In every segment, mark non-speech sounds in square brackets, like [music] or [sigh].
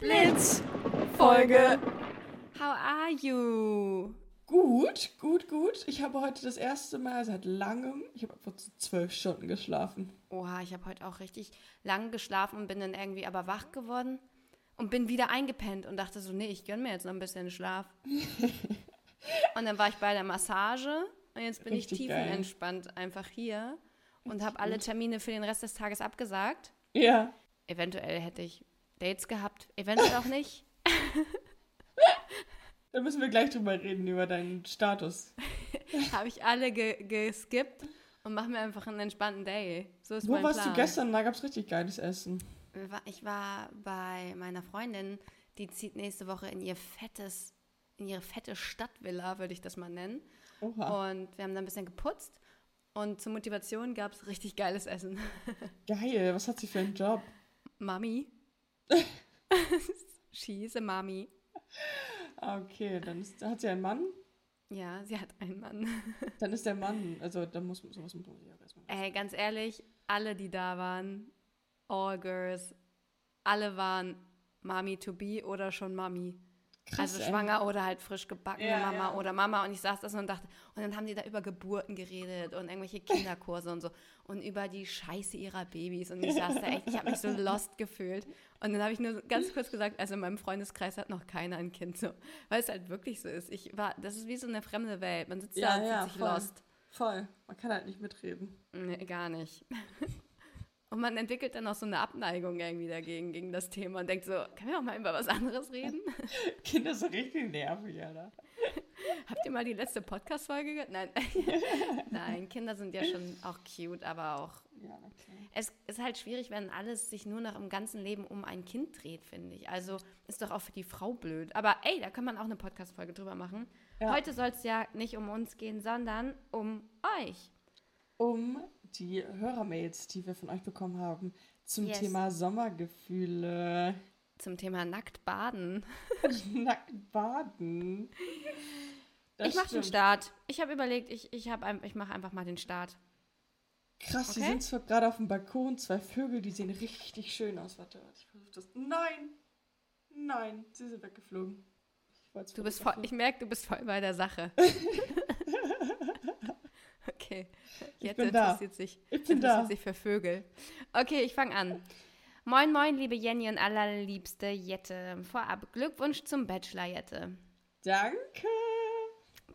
Blitz Folge. How are you? Gut, gut, gut. Ich habe heute das erste Mal seit langem, ich habe etwa zwölf Stunden geschlafen. Oha, ich habe heute auch richtig lang geschlafen und bin dann irgendwie aber wach geworden und bin wieder eingepennt und dachte so, nee, ich gönn mir jetzt noch ein bisschen Schlaf. [laughs] und dann war ich bei der Massage und jetzt bin Richtig ich tiefenentspannt einfach hier und habe alle Termine für den Rest des Tages abgesagt. Ja. Eventuell hätte ich Dates gehabt, eventuell auch nicht. [laughs] Da müssen wir gleich drüber reden, über deinen Status. [laughs] habe ich alle ge geskippt und mache mir einfach einen entspannten Day. So ist Wo mein warst Plan. du gestern? Da gab es richtig geiles Essen. Wir Ich war bei meiner Freundin, die zieht nächste Woche in ihr fettes, in ihre fette Stadtvilla, würde ich das mal nennen. Oha. Und wir haben da ein bisschen geputzt. Und zur Motivation gab es richtig geiles Essen. [laughs] Geil, was hat sie für einen Job? Mami. [laughs] She's a Mami. Ah, okay, dann ist, hat sie einen Mann. Ja, sie hat einen Mann. [laughs] Dann ist der Mann, also da muss sowas muss man erstmal. Ey, ganz ehrlich, alle, die da waren, all girls, alle waren Mami to be oder schon Mami. Krass, also ey. schwanger oder halt frisch gebackene Ja, Mama ja. oder Mama. Und ich saß da so und dachte, und dann haben die da über Geburten geredet und irgendwelche Kinderkurse und so und über die Scheiße ihrer Babys. Und ich saß da echt, ich habe mich so [laughs] lost gefühlt. Und dann habe ich nur ganz kurz gesagt, also in meinem Freundeskreis hat noch keiner ein Kind so. Weil es halt wirklich so ist. Ich war, das ist wie so eine fremde Welt. Man sitzt da Ja, und ja, fühlt sich voll. lost. Voll. Man kann halt nicht mitreden. Nee, gar nicht. [laughs] Und man entwickelt dann auch so eine Abneigung irgendwie dagegen, gegen das Thema und denkt so, können wir auch mal über was anderes reden? [laughs] Kinder sind richtig nervig, Alter. [laughs] Habt ihr mal die letzte Podcast-Folge gehört? Nein. [laughs] Nein, Kinder sind ja schon auch cute, aber auch. Ja, klar. Es ist halt schwierig, wenn alles sich nur noch im ganzen Leben um ein Kind dreht, finde ich. Also ist doch auch für die Frau blöd. Aber ey, da kann man auch eine Podcast-Folge drüber machen. Ja. Heute soll es ja nicht um uns gehen, sondern um euch. Um die Hörermails, die wir von euch bekommen haben, zum Yes. Thema Sommergefühle. Zum Thema nackt baden. [laughs] Nackt baden. Das ich mache den. Start. Ich habe überlegt, ich, ich, hab ein- ich mache einfach mal den Start. Krass, die Okay. sind zwar gerade auf dem Balkon, zwei Vögel, die sehen richtig schön aus. Warte, warte, ich versuche das. Nein! Nein, sie sind weggeflogen. Du bist voll, fotografieren. ich merke, du bist voll bei der Sache. [laughs] okay, jetzt bin da. interessiert sich, Ich bin interessiert da. sich für Vögel. Okay, ich fange an. Moin, moin, liebe Jenny und allerliebste Jette. Vorab Glückwunsch zum Bachelor, Jette. Danke!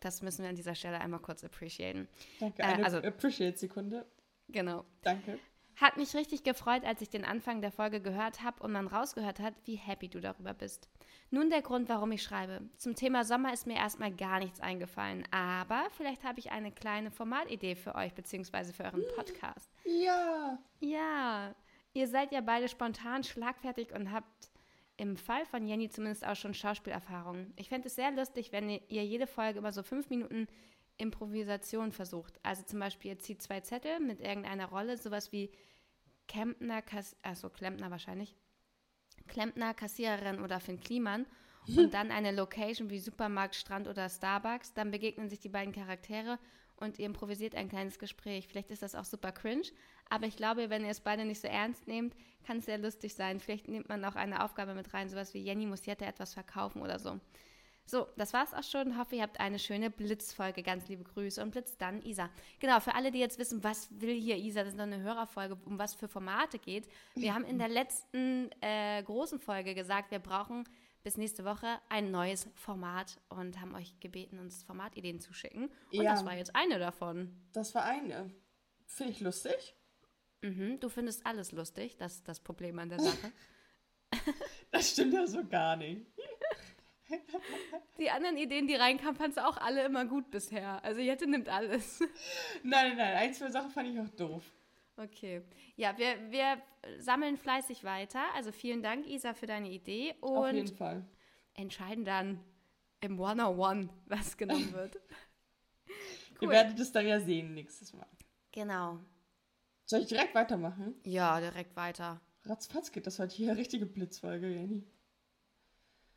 Das müssen wir an dieser Stelle einmal kurz appreciaten. Danke, Äh, eine also- Appreciate-Sekunde. Genau. Danke. Hat mich richtig gefreut, als ich den Anfang der Folge gehört habe und man rausgehört hat, wie happy du darüber bist. Nun der Grund, warum ich schreibe. Zum Thema Sommer ist mir erstmal gar nichts eingefallen, aber vielleicht habe ich eine kleine Formatidee für euch bzw. für euren Podcast. Ja! Ja, ihr seid ja beide spontan, schlagfertig und habt im Fall von Jenny zumindest auch schon Schauspielerfahrung. Ich fände es sehr lustig, wenn ihr jede Folge immer so fünf Minuten Improvisation versucht. Also zum Beispiel, ihr zieht zwei Zettel mit irgendeiner Rolle, sowas wie Klempner, Kass achso, Klempner wahrscheinlich. Klempner, Kassiererin oder Finn Kliman [laughs] und dann eine Location wie Supermarkt, Strand oder Starbucks. Dann begegnen sich die beiden Charaktere und ihr improvisiert ein kleines Gespräch. Vielleicht ist das auch super cringe, aber ich glaube, wenn ihr es beide nicht so ernst nehmt, kann es sehr lustig sein. Vielleicht nimmt man auch eine Aufgabe mit rein, sowas wie Jenny muss Jette etwas verkaufen oder so. So, das war's auch schon. Hoffe, ihr habt eine schöne Blitzfolge. Ganz liebe Grüße und Blitz dann Isa. Genau, für alle, die jetzt wissen, was will hier Isa, das ist noch eine Hörerfolge, um was für Formate geht. Wir haben in der letzten äh, großen Folge gesagt, wir brauchen bis nächste Woche ein neues Format und haben euch gebeten, uns Formatideen zu schicken. Und Ja. das war jetzt eine davon. Das war eine. Finde ich lustig. Mhm, du findest alles lustig, das ist das Problem an der Sache. [laughs] Das stimmt ja so gar nicht. Die anderen Ideen, die reinkamen, fandst du auch alle immer gut bisher. Also Jette nimmt alles. Nein, nein, nein. Ein, zwei Sachen fand ich auch doof. Okay. Ja, wir, wir sammeln fleißig weiter. Also vielen Dank, Isa, für deine Idee. Auf jeden Und Fall. entscheiden dann im One-on-One, was genommen wird. [laughs] Ihr werdet es dann ja sehen nächstes Mal. Genau. Soll ich direkt weitermachen? Ja, direkt weiter. Ratzfatz geht das heute hier. Richtige Blitzfolge, Jenny.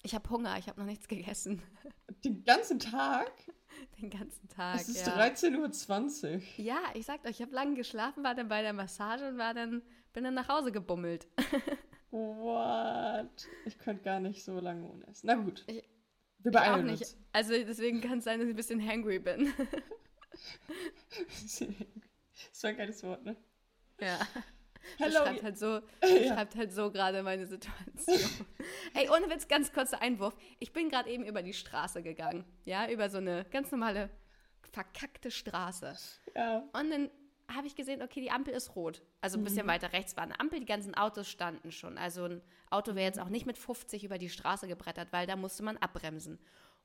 Ich habe Hunger, ich habe noch nichts gegessen. [laughs] Den ganzen Tag? [laughs] Den ganzen Tag. Es ist ja. 13.20 Uhr. ja, ich sagte euch, ich habe lange geschlafen, war dann bei der Massage und war dann, bin dann nach Hause gebummelt. [laughs] What? Ich könnte gar nicht so lange ohne essen. Na gut. Ich- Wir Ich auch beeilen nicht. uns. Also deswegen kann es sein, dass ich ein bisschen hangry bin. das war ein geiles Wort, ne? ja. Hallo. Beschreibt halt so, [laughs] Ja. beschreibt halt so gerade meine Situation. [laughs] Ey, ohne Witz, ganz kurzer Einwurf. Ich bin gerade eben über die Straße gegangen. Ja, über so eine ganz normale verkackte Straße. Ja. Und dann habe ich gesehen, okay, die Ampel ist rot. Also ein bisschen weiter rechts war eine Ampel, die ganzen Autos standen schon. Also ein Auto wäre jetzt auch nicht mit 50 über die Straße gebrettert, weil da musste man abbremsen.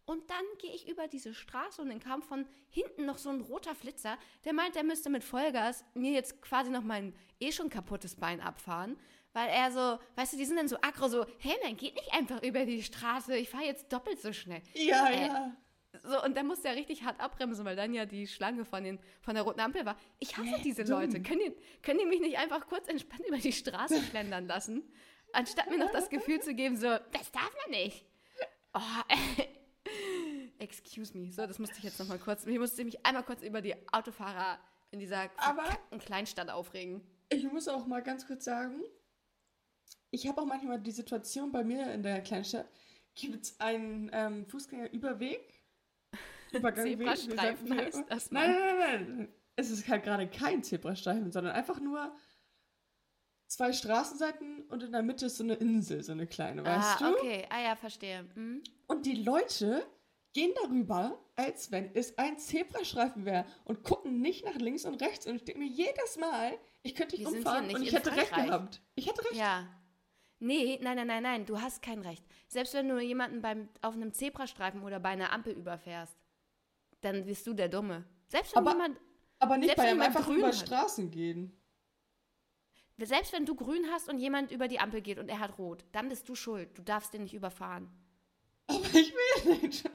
Und dann gehe ich über diese Straße und dann kam von hinten noch so ein roter Flitzer, der meint, er müsste mit Vollgas mir jetzt quasi noch mein eh schon kaputtes Bein abfahren. Weil er so, weißt du, die sind dann so aggro, so, hey, nein, geht nicht einfach über die Straße, ich fahre jetzt doppelt so schnell. Ja, Äh, ja. So, und dann musste er richtig hart abbremsen, weil dann ja die Schlange von, den, von der roten Ampel war. Ich hasse diese. Leute. Können die, können die mich nicht einfach kurz entspannt über die Straße [laughs] schlendern lassen? Anstatt mir noch das Gefühl zu geben, so, das darf man nicht. Oh, excuse me. So, das musste ich jetzt nochmal kurz, ich musste mich einmal kurz über die Autofahrer in dieser verkackten Kleinstadt aufregen. Ich muss auch mal ganz kurz sagen, ich habe auch manchmal die Situation bei mir in der Kleinstadt, gibt es einen ähm, Fußgängerüberweg? [laughs] Übergangweg? Zebrastreifen heißt das, Nein, nein, nein, nein. Es ist halt gerade kein Zebrastreifen, sondern einfach nur zwei Straßenseiten und in der Mitte ist so eine Insel, so eine kleine, weißt ah, du? okay. Ah ja, verstehe. Hm? Und die Leute gehen darüber, als wenn es ein Zebrastreifen wäre und gucken nicht nach links und rechts. Und ich denke mir jedes Mal, ich könnte dich Wir umfahren nicht und ich hätte recht Frankreich. gehabt. Ich hätte recht. Ja. Nee, nein, nein, nein, nein, du hast kein Recht. Selbst wenn du jemanden beim, auf einem Zebrastreifen oder bei einer Ampel überfährst, dann bist du der Dumme. Selbst wenn Aber- jemand, Aber nicht bei einem einfach grün über hat. Straßen gehen. selbst wenn du grün hast und jemand über die Ampel geht und er hat rot, dann bist du schuld. Du darfst den nicht überfahren. Aber ich will nicht.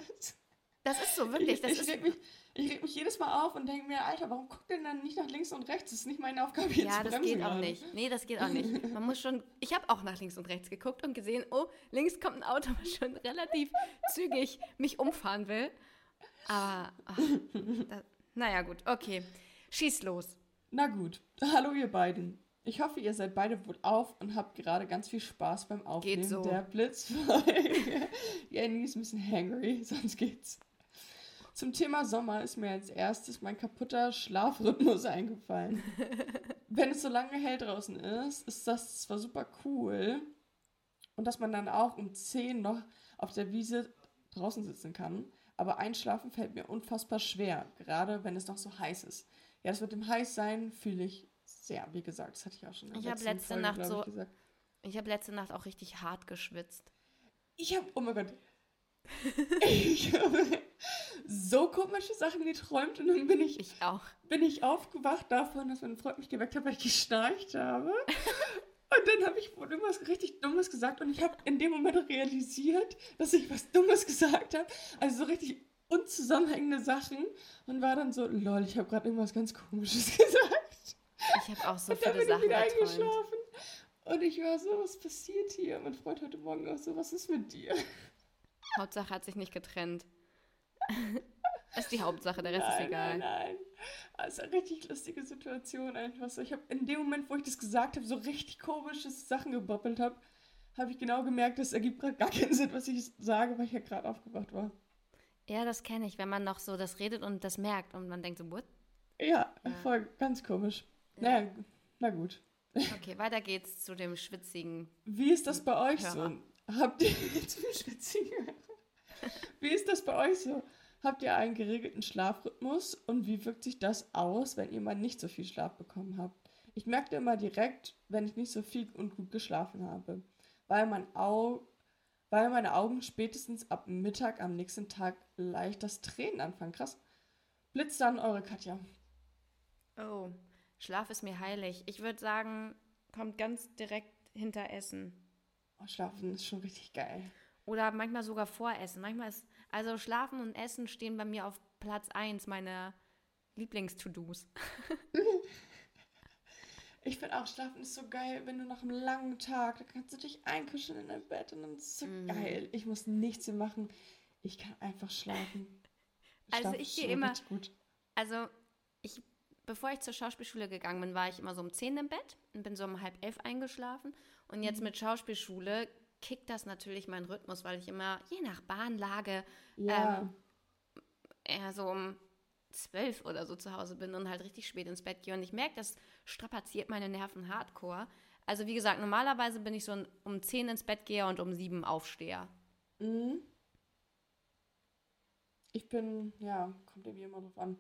Das ist so, wirklich. Ich, Das ich, ist, reg mich, ich reg mich jedes Mal auf und denke mir, Alter, warum guckt denn dann nicht nach links und rechts? Das ist nicht meine Aufgabe, jetzt ja, das geht auch nicht. Nee, das geht auch nicht. Man muss schon, ich habe auch nach links und rechts geguckt und gesehen, oh, links kommt ein Auto, [laughs] was schon relativ zügig mich umfahren will. Aber, ach, da, naja, gut, okay. Schieß los. Na gut. Hallo ihr beiden. Ich hoffe, ihr seid beide wohl auf und habt gerade ganz viel Spaß beim Aufnehmen so. der Blitzfolge. [laughs] Jenny ist ein bisschen hangry, [laughs] sonst geht's. Zum Thema Sommer ist mir als erstes mein kaputter Schlafrhythmus [laughs] eingefallen. Wenn es so lange hell draußen ist, ist das zwar super cool und dass man dann auch um 10 noch auf der Wiese draußen sitzen kann, aber einschlafen fällt mir unfassbar schwer, gerade wenn es noch so heiß ist. Ja, das mit dem Heißsein fühle ich sehr, wie gesagt, das hatte ich auch schon Ich habe letzte Folge, Nacht so- Ich, gesagt. Ich habe letzte Nacht auch richtig hart geschwitzt. ich habe, oh mein Gott, ich habe so komische Sachen geträumt und dann bin ich, Ich auch. bin ich aufgewacht davon, dass mein Freund mich geweckt hat, weil ich geschnarcht habe. [laughs] Und dann habe ich irgendwas richtig Dummes gesagt und ich habe in dem Moment realisiert, dass ich was Dummes gesagt habe. Also so richtig unzusammenhängende Sachen und war dann so, lol, ich habe gerade irgendwas ganz Komisches [laughs] gesagt. Ich habe auch so und dann viele bin ich Sachen geträumt. eingeschlafen. Und ich war so, was passiert hier? Mein Freund heute Morgen auch so, was ist mit dir? Hauptsache hat sich nicht getrennt. [laughs] ist die Hauptsache, der Rest nein, ist egal. Nein, nein. Das ist eine richtig lustige Situation einfach so. Ich habe in dem Moment, wo ich das gesagt habe, so richtig komische Sachen gebabbelt habe, habe ich genau gemerkt, das ergibt gerade gar keinen Sinn, was ich sage, weil ich ja gerade aufgewacht war. Ja, das kenne ich, wenn man noch so das redet und das merkt und man denkt so, what? Ja, Ja. voll ganz komisch. Ja. Naja, na gut. Okay, weiter geht's zu dem schwitzigen. Wie ist das bei euch Hörer. so? Habt ihr [laughs] zum schwitzigen Wie ist das bei euch so? Habt ihr einen geregelten Schlafrhythmus und wie wirkt sich das aus, wenn ihr mal nicht so viel Schlaf bekommen habt? Ich merke immer direkt, wenn ich nicht so viel und gut geschlafen habe, weil, mein Au weil meine Augen spätestens ab Mittag am nächsten Tag leicht das Tränen anfangen. Krass. Blitzt dann eure Katja. Oh, Schlaf ist mir heilig. Ich würde sagen, kommt ganz direkt hinter Essen. Oh, Schlafen ist schon richtig geil. Oder manchmal sogar vor Essen. Manchmal ist, also Schlafen und Essen stehen bei mir auf Platz 1 meiner Lieblings-To-Dos. [laughs] Ich finde auch, Schlafen ist so geil, wenn du nach einem langen Tag, da kannst du dich einkuscheln in dein Bett und dann ist es so Mhm. geil. Ich muss nichts mehr machen. Ich kann einfach schlafen. [laughs] Also Schlaf ich ist gehe immer-. Also, ich, bevor ich zur Schauspielschule gegangen bin, war ich immer so um 10 im Bett und bin so um halb elf eingeschlafen. Und jetzt mit Schauspielschule kickt das natürlich meinen Rhythmus, weil ich immer, je nach Bahnlage, Ja. ähm, eher so um zwölf oder so zu Hause bin und halt richtig spät ins Bett gehe. Und ich merke, das strapaziert meine Nerven hardcore. Also wie gesagt, normalerweise bin ich so um zehn ins Bett gehe und um sieben aufsteher. Mhm. Ich bin, ja, kommt irgendwie immer drauf an,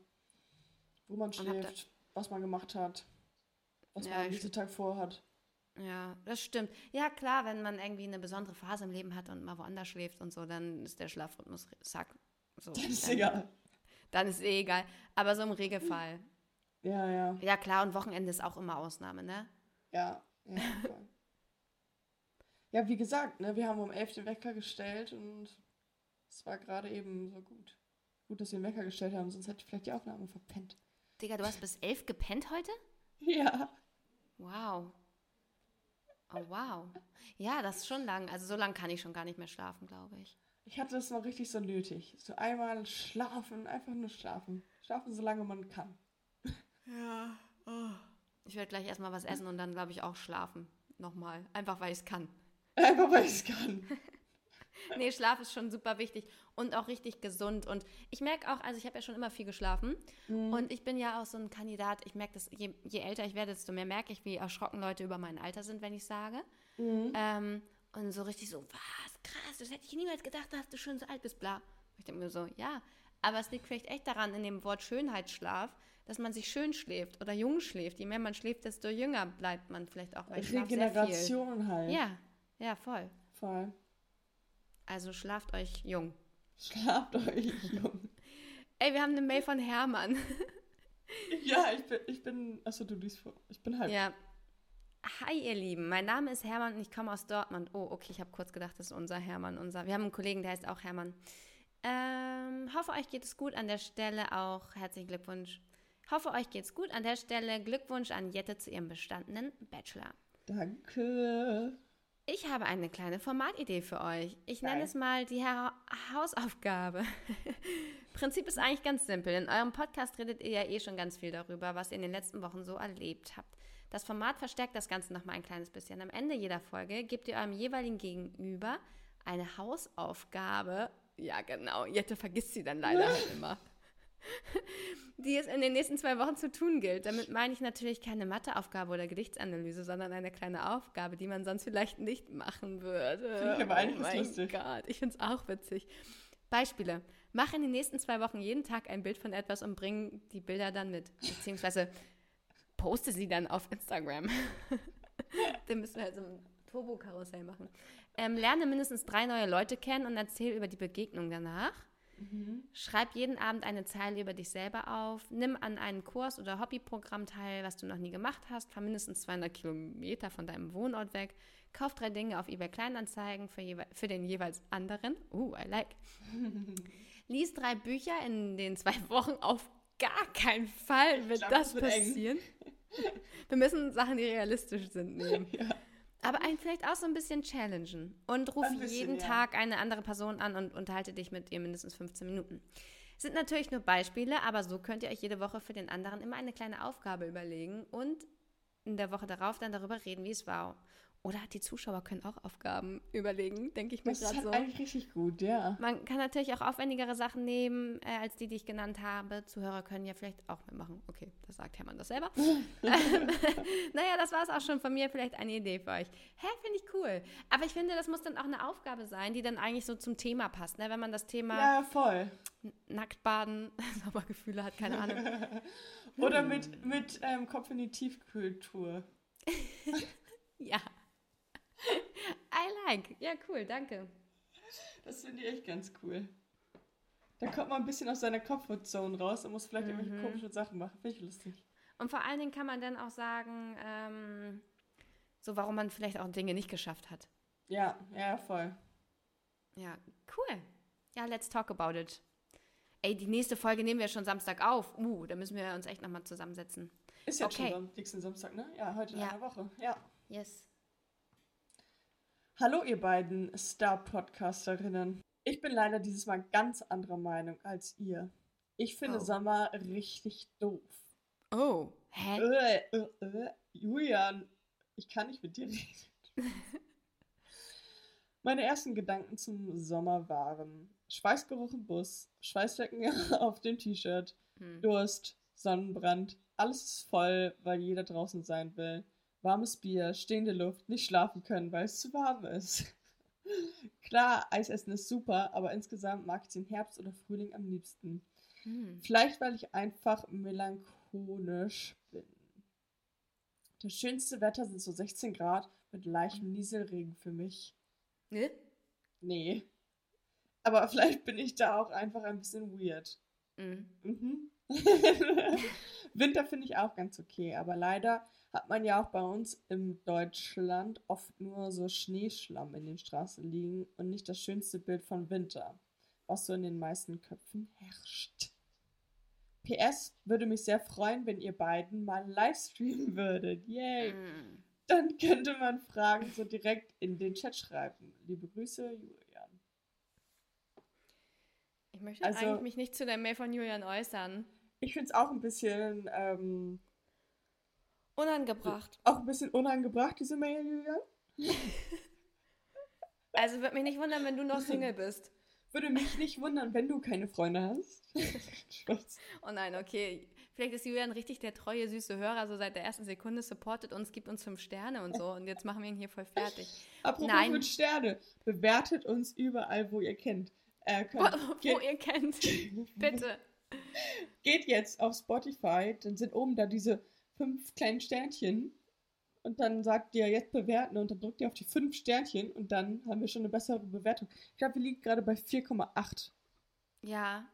wo man schläft, was man gemacht hat, was Ja, man am nächsten Tag vorhat. Ja, das stimmt. Ja, klar, wenn man irgendwie eine besondere Phase im Leben hat und mal woanders schläft und so, dann ist der Schlafrhythmus sack. So, Das ist dann, egal. Dann ist eh egal. Aber so im Regelfall. Ja, ja, Ja, klar, und Wochenende ist auch immer Ausnahme, ne? ja, ja. [laughs] ja, wie gesagt, ne, wir haben um 11 den Wecker gestellt und es war gerade eben so gut. Gut, dass wir den Wecker gestellt haben, sonst hätte ich vielleicht die Aufnahme verpennt. Digga, du hast bis elf gepennt heute? Ja. Wow. Oh, wow. Ja, das ist schon lang. Also so lang kann ich schon gar nicht mehr schlafen, glaube ich. Ich hatte das mal richtig so nötig. So einmal schlafen, einfach nur schlafen. Schlafen, solange man kann. Ja. Oh. Ich werde gleich erstmal was essen und dann, glaube ich, auch schlafen. Nochmal. Einfach, weil ich es kann. Einfach weil ich es kann. [laughs] [laughs] Nee, Schlaf ist schon super wichtig und auch richtig gesund. Und ich merke auch, also ich habe ja schon immer viel geschlafen. Und ich bin ja auch so ein Kandidat, ich merke das, je, je älter ich werde, desto mehr merke ich, wie erschrocken Leute über mein Alter sind, wenn ich sage. Ähm, und so richtig so, was, krass, das hätte ich niemals gedacht, dass du schon so alt bist, bla. Ich denke mir so, ja, aber es liegt vielleicht echt daran, in dem Wort Schönheitsschlaf, dass man sich schön schläft oder jung schläft. Je mehr man schläft, desto jünger bleibt man vielleicht auch viel. Regeneration halt. Ja, ja, voll. Voll. Also schlaft euch jung. Schlaft euch, Jung. [laughs] Ey, wir haben eine Mail von Hermann. Ja, ich bin, ich bin, achso, du liest vor. Ich bin halb. Ja. Hi, ihr Lieben. Mein Name ist Hermann und ich komme aus Dortmund. Oh, okay, ich habe kurz gedacht, das ist unser Hermann. Unser. Wir haben einen Kollegen, der heißt auch Hermann. Ähm, hoffe, euch geht es gut. An der Stelle auch herzlichen Glückwunsch. Hoffe, euch geht's gut. An der Stelle Glückwunsch an Jette zu ihrem bestandenen Bachelor. Danke. Ich habe eine kleine Formatidee für euch. Ich nenne Geil. es mal die ha Hausaufgabe. [laughs] Prinzip ist eigentlich ganz simpel. In eurem Podcast redet ihr ja eh schon ganz viel darüber, was ihr in den letzten Wochen so erlebt habt. Das Format verstärkt das Ganze nochmal ein kleines bisschen. Am Ende jeder Folge gebt ihr eurem jeweiligen Gegenüber eine Hausaufgabe. Ja, genau. Jette vergisst sie dann leider halt immer. Die es in den nächsten zwei Wochen zu tun gilt. Damit meine ich natürlich keine Matheaufgabe oder Gedichtsanalyse, sondern eine kleine Aufgabe, die man sonst vielleicht nicht machen würde. Finde ich oh mein lustig. Gott, ich finde es auch witzig. Beispiele. Mach in den nächsten zwei Wochen jeden Tag ein Bild von etwas und bring die Bilder dann mit. Beziehungsweise poste sie dann auf Instagram. [laughs] dann müssen wir halt so ein Turbo-Karussell machen. Ähm, lerne mindestens drei neue Leute kennen und erzähl über die Begegnung danach. Schreib jeden Abend eine Zeile über dich selber auf. Nimm an einem Kurs oder Hobbyprogramm teil, was du noch nie gemacht hast. Fahr mindestens 200 Kilometer von deinem Wohnort weg. Kauf drei Dinge auf eBay Kleinanzeigen für, jewe- für den jeweils anderen. Uh, I like. [laughs] Lies drei Bücher in den zwei Wochen. Auf gar keinen Fall wird glaub, das das wird passieren. Wir müssen Sachen, die realistisch sind, nehmen. [laughs] Ja. Aber einen vielleicht auch so ein bisschen challengen. Und ruf bisschen, jeden ja. Tag eine andere Person an und unterhalte dich mit ihr mindestens 15 Minuten. Sind natürlich nur Beispiele, aber so könnt ihr euch jede Woche für den anderen immer eine kleine Aufgabe überlegen und in der Woche darauf dann darüber reden, wie es war. Oder die Zuschauer können auch Aufgaben überlegen, denke ich mir Das ist gerade halt so. eigentlich richtig gut, ja. Man kann natürlich auch aufwendigere Sachen nehmen, äh, als die, die ich genannt habe. Zuhörer können ja vielleicht auch mitmachen. Okay, das sagt Hermann das selber. [laughs] Ähm, [laughs] naja, das war es auch schon von mir. Vielleicht eine Idee für euch. Hä, finde ich cool. Aber ich finde, das muss dann auch eine Aufgabe sein, die dann eigentlich so zum Thema passt. Ne? Wenn man das Thema Ja, voll. Nacktbaden, Sommergefühle [laughs] hat, keine Ahnung. Oder mit, mit ähm, Kopf in die Tiefkühltour. Ja. [laughs] I like. Ja, cool, danke. Das finde ich echt ganz cool. Da kommt man ein bisschen aus seiner Comfortzone raus und muss vielleicht Mhm. irgendwelche komischen Sachen machen. Finde ich lustig. Und vor allen Dingen kann man dann auch sagen, ähm, so warum man vielleicht auch Dinge nicht geschafft hat. Ja, ja, voll. Ja, cool. Ja, let's talk about it. Ey, die nächste Folge nehmen wir schon Samstag auf. Uh, da müssen wir uns echt nochmal zusammensetzen. Ist jetzt Okay. schon am nächsten Samstag, ne? Ja, heute in Ja. einer Woche. Ja. Yes. Hallo, ihr beiden Star-Podcasterinnen. Ich bin leider dieses Mal ganz anderer Meinung als ihr. Ich finde Oh. Sommer richtig doof. Oh, hä? Äh, äh, äh, Julian, ich kann nicht mit dir reden. [laughs] Meine ersten Gedanken zum Sommer waren Schweißgeruch im Bus, Schweißflecken [laughs] auf dem T-Shirt, Hm. Durst, Sonnenbrand, alles ist voll, weil jeder draußen sein will. Warmes Bier, stehende Luft, nicht schlafen können, weil es zu warm ist. [laughs] Klar, Eisessen ist super, aber insgesamt mag ich den Herbst oder Frühling am liebsten. Hm. Vielleicht, weil ich einfach melancholisch bin. Das schönste Wetter sind so 16 Grad mit leichtem Nieselregen für mich. Ne? Nee. Aber vielleicht bin ich da auch einfach ein bisschen weird. Hm. Mhm. [laughs] Winter finde ich auch ganz okay, aber leider hat man ja auch bei uns in Deutschland oft nur so Schneeschlamm in den Straßen liegen und nicht das schönste Bild von Winter, was so in den meisten Köpfen herrscht. PS würde mich sehr freuen, wenn ihr beiden mal live streamen würdet. Yay! Hm. Dann könnte man Fragen so direkt in den Chat schreiben. Liebe Grüße, Julian. Ich möchte Also- eigentlich mich nicht zu der Mail von Julian äußern. Ich finde es auch ein bisschen ähm, Unangebracht. Auch ein bisschen unangebracht, diese Mail, Julian. [laughs] Also würde mich nicht wundern, wenn du noch Single bist. [laughs] Würde mich nicht wundern, wenn du keine Freunde hast. [laughs] Oh nein, okay. Vielleicht ist Julian richtig der treue, süße Hörer, so seit der ersten Sekunde supportet uns, gibt uns fünf Sterne und so. Und jetzt machen wir ihn hier voll fertig. Apropos Nein. mit Sterne. Bewertet uns überall, wo ihr kennt. Äh, Wo, könnt, wo geht, ihr kennt. Bitte. geht jetzt auf Spotify, dann sind oben da diese fünf kleinen Sternchen. Und dann sagt ihr jetzt bewerten und dann drückt ihr auf die fünf Sternchen und dann haben wir schon eine bessere Bewertung. Ich glaube, wir liegen gerade bei 4,8. Ja.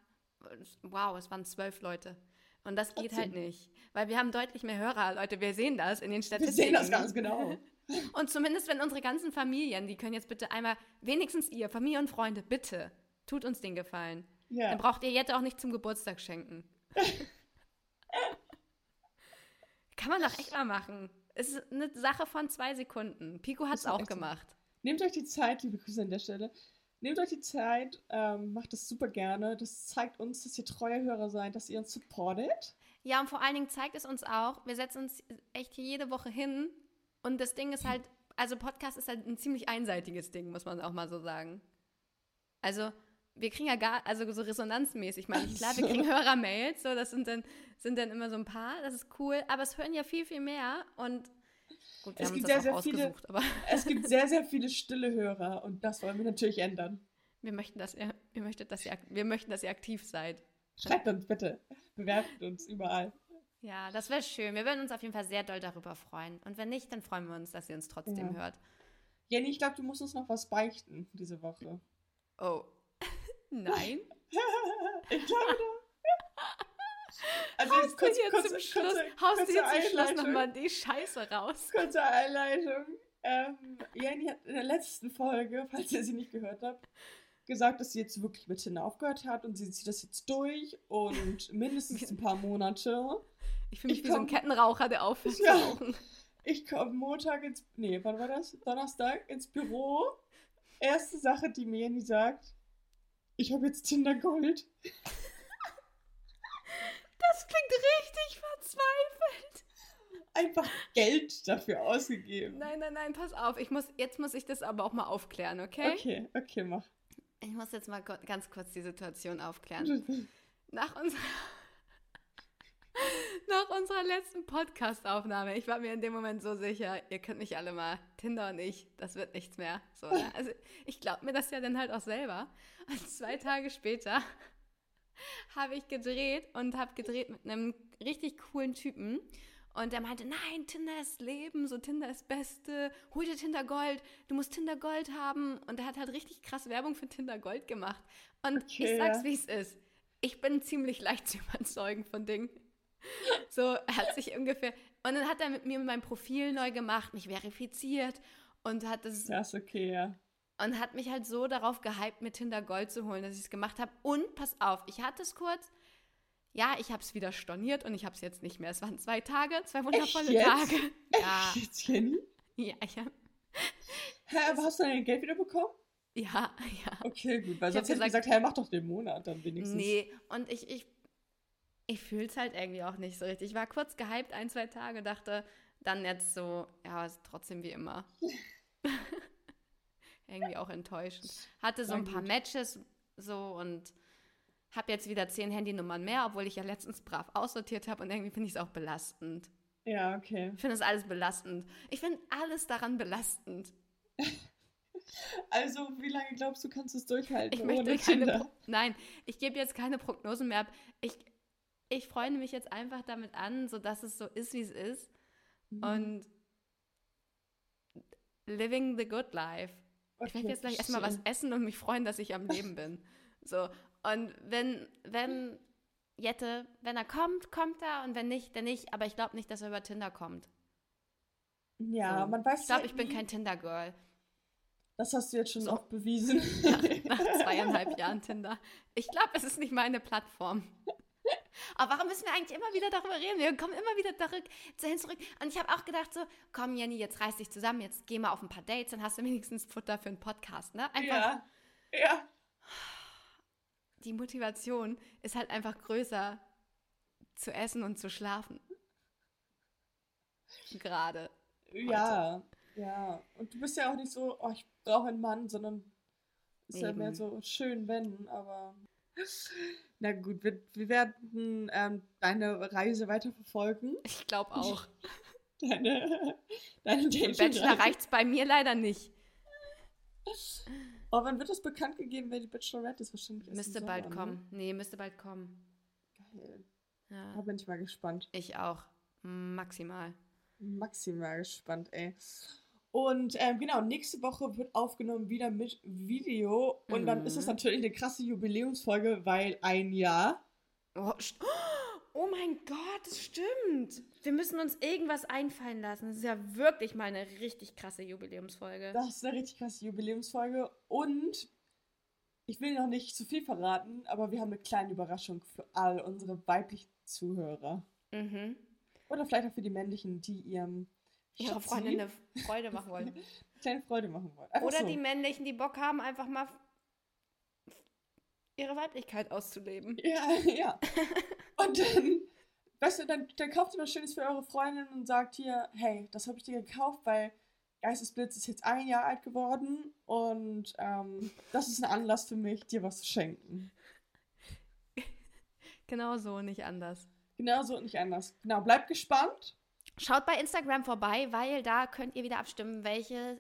Wow, es waren zwölf Leute. Und das geht halt nicht. Weil wir haben deutlich mehr Hörer, Leute. Wir sehen das in den Wir Statistiken. sehen das ganz genau. [laughs] Und zumindest wenn unsere ganzen Familien, die können jetzt bitte einmal, wenigstens ihr, Familie und Freunde, bitte, tut uns den Gefallen. Dann Ja. braucht ihr jetzt auch nicht zum Geburtstag schenken. [laughs] Kann man doch echt mal machen. Es ist eine Sache von zwei Sekunden. Pico hat es auch gemacht. Nehmt euch die Zeit, liebe Grüße an der Stelle. Nehmt euch die Zeit, ähm, macht das super gerne. Das zeigt uns, dass ihr treue Hörer seid, dass ihr uns supportet. Ja, und vor allen Dingen zeigt es uns auch, wir setzen uns echt hier jede Woche hin. Und das Ding ist halt, also Podcast ist halt ein ziemlich einseitiges Ding, muss man auch mal so sagen. Also, wir kriegen ja gar, also so resonanzmäßig, meine ich. Klar, wir [laughs] kriegen Hörermails, so, das sind dann, sind dann immer so ein paar, das ist cool, aber es hören ja viel, viel mehr und gut, wir Es haben uns gibt das sehr, sehr viele- aber [laughs] Es gibt sehr, sehr viele stille Hörer und das wollen wir natürlich ändern. wir möchten, dass ihr, wir möchten, dass ihr, wir möchten, dass ihr aktiv seid. Schreibt uns bitte. Bewertet uns überall. Ja, das wäre schön. Wir würden uns auf jeden Fall sehr doll darüber freuen. Und wenn nicht, dann freuen wir uns, dass ihr uns trotzdem Ja. hört. Jenny, ich glaube, du musst uns noch was beichten diese Woche. Oh. Nein. [laughs] ich glaube doch. [laughs] Also Haust jetzt du kurz, kurz, zum Schluss, kurze, haust du kurze hier zum Schluss nochmal die Scheiße raus. Kurze Einleitung. Ähm, Jenny hat in der letzten Folge, falls ihr sie nicht gehört habt, gesagt, dass sie jetzt wirklich mit Tinder aufgehört hat und sie zieht das jetzt durch und [laughs] mindestens ein paar Monate. Ich fühle mich Ich wie so ein komm- Kettenraucher, der aufhört Ja. zu rauchen. Ich komme Montag ins, nee, wann war das? Donnerstag ins Büro. Erste Sache, die mir Jenny sagt, ich habe jetzt Tinder Gold. Das klingt richtig verzweifelt. Einfach Geld dafür ausgegeben. Nein, nein, nein, pass auf. Ich muss, jetzt muss ich das aber auch mal aufklären, okay? Okay, okay, mach. Ich muss jetzt mal ganz kurz die Situation aufklären. [laughs] Nach unserer, nach unserer letzten Podcast-Aufnahme, ich war mir in dem Moment so sicher, ihr könnt mich alle mal, Tinder und ich, das wird nichts mehr. So, ne? Also ich glaube mir das ja dann halt auch selber. Und zwei Tage später [laughs] habe ich gedreht und habe gedreht mit einem richtig coolen Typen. Und der meinte, nein, Tinder ist Leben, so Tinder ist Beste, hol dir Tinder Gold, du musst Tinder Gold haben. Und er hat halt richtig krass Werbung für Tinder Gold gemacht. Und ich Okay, sag's, ja. wie es ist. Ich bin ziemlich leicht zu überzeugen von Dingen. So, hat sich ungefähr. Und dann hat er mit mir mein Profil neu gemacht, mich verifiziert und hat das Das ist okay, ja. und hat mich halt so darauf gehypt, mir Tinder Gold zu holen, dass ich es gemacht habe. Und pass auf, ich hatte es kurz. Ja, ich habe es wieder storniert und ich habe es jetzt nicht mehr. Es waren zwei Tage, zwei wundervolle jetzt? Tage. Ja, Jetzt, Jenny? ja, ich hab, Hä, aber hast du dein Geld wieder bekommen? ja, ja. Okay, gut, weil Ich sonst hätte ich gesagt- gesagt, hä, mach doch den Monat dann wenigstens. Nee, und ich, ich, ich fühle es halt irgendwie auch nicht so richtig. Ich war kurz gehypt, ein, zwei Tage, dachte dann jetzt so, ja, ist trotzdem wie immer. [laughs] Irgendwie auch enttäuschend. Hatte so ein paar Matches so und habe jetzt wieder zehn Handynummern mehr, obwohl ich ja letztens brav aussortiert habe und irgendwie finde ich es auch belastend. Ja, okay. Ich finde das alles belastend. Ich finde alles daran belastend. [laughs] Also, wie lange glaubst du, kannst du es durchhalten? Ich möchte keine Pro Nein, ich gebe jetzt keine Prognosen mehr ab. Ich, ich freue mich jetzt einfach damit an, sodass es so ist, wie es ist. Mhm. Und living the good life. Okay, ich werde jetzt gleich erstmal was essen und mich freuen, dass ich am Leben [laughs] bin. So. Und wenn, wenn Jette, wenn er kommt, kommt er und wenn nicht, dann nicht. Aber ich glaube nicht, dass er über Tinder kommt. Ja, so. man weiß Ich glaube, halt ich bin kein Tinder-Girl. Das hast du jetzt schon so. oft bewiesen. Nach, nach zweieinhalb Jahren Tinder. Ich glaube, es ist nicht meine Plattform. [laughs] Aber warum müssen wir eigentlich immer wieder darüber reden? Wir kommen immer wieder dahin zurück. Und ich habe auch gedacht so, komm Jenny, jetzt reiß dich zusammen, jetzt geh mal auf ein paar Dates, dann hast du wenigstens Futter für einen Podcast, ne? Einfach, ja, ja. Die Motivation ist halt einfach größer zu essen und zu schlafen. Gerade. Ja, ja. Und du bist ja auch nicht so, oh, ich brauche einen Mann, sondern ist Eben. ja mehr so schön, wenn, aber. Na gut, wir, wir werden ähm, deine Reise weiterverfolgen. Ich glaube auch. [laughs] deine deine Bachelor reicht es bei mir leider nicht. Aber wann wird das bekannt gegeben, wer die Bachelorette ist? Wahrscheinlich Müsste bald Sommer, kommen. Ne? Nee, müsste bald kommen. Geil. Ja. Da bin ich mal gespannt. Ich auch. Maximal. Maximal gespannt, ey. Und ähm, genau, nächste Woche wird aufgenommen wieder mit Video. Und mhm. dann ist es mhm. natürlich eine krasse Jubiläumsfolge, weil ein Jahr. Oh, [gasps] oh, mein Gott, das stimmt. Wir müssen uns irgendwas einfallen lassen. Das ist ja wirklich mal eine richtig krasse Jubiläumsfolge. Das ist eine richtig krasse Jubiläumsfolge. Und ich will noch nicht zu viel verraten, aber wir haben eine kleine Überraschung für all unsere weiblichen Zuhörer. Mhm. Oder vielleicht auch für die männlichen, die ihrem ihrer Freundin eine Freude machen wollen. [laughs] Kleine Freude machen wollen. Einfach Oder so. die männlichen, die Bock haben, einfach mal ihre Weiblichkeit auszuleben. [laughs] Ja, ja. Und dann, weißt du, dann, dann kauft ihr was Schönes für eure Freundin und sagt hier, hey, das habe ich dir gekauft, weil Geistesblitz ist jetzt ein Jahr alt geworden und ähm, das ist ein Anlass für mich, dir was zu schenken. Genau so, nicht anders. Genau so und nicht anders. Genau, bleibt gespannt. Schaut bei Instagram vorbei, weil da könnt ihr wieder abstimmen, welches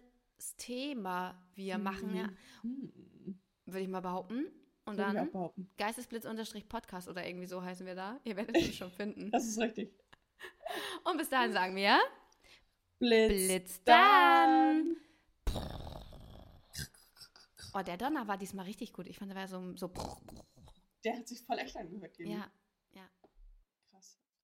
Thema wir machen. Ja. Mhm. Würde ich mal behaupten. Und Würde dann Geistesblitz-Podcast oder irgendwie so heißen wir da. Ihr werdet es schon finden. [laughs] Das ist richtig. Und bis dahin sagen wir Blitz, Blitz dann. Oh, der Donner war diesmal richtig gut. Ich fand, der war so. so der hat sich voll echt angehört. Ja.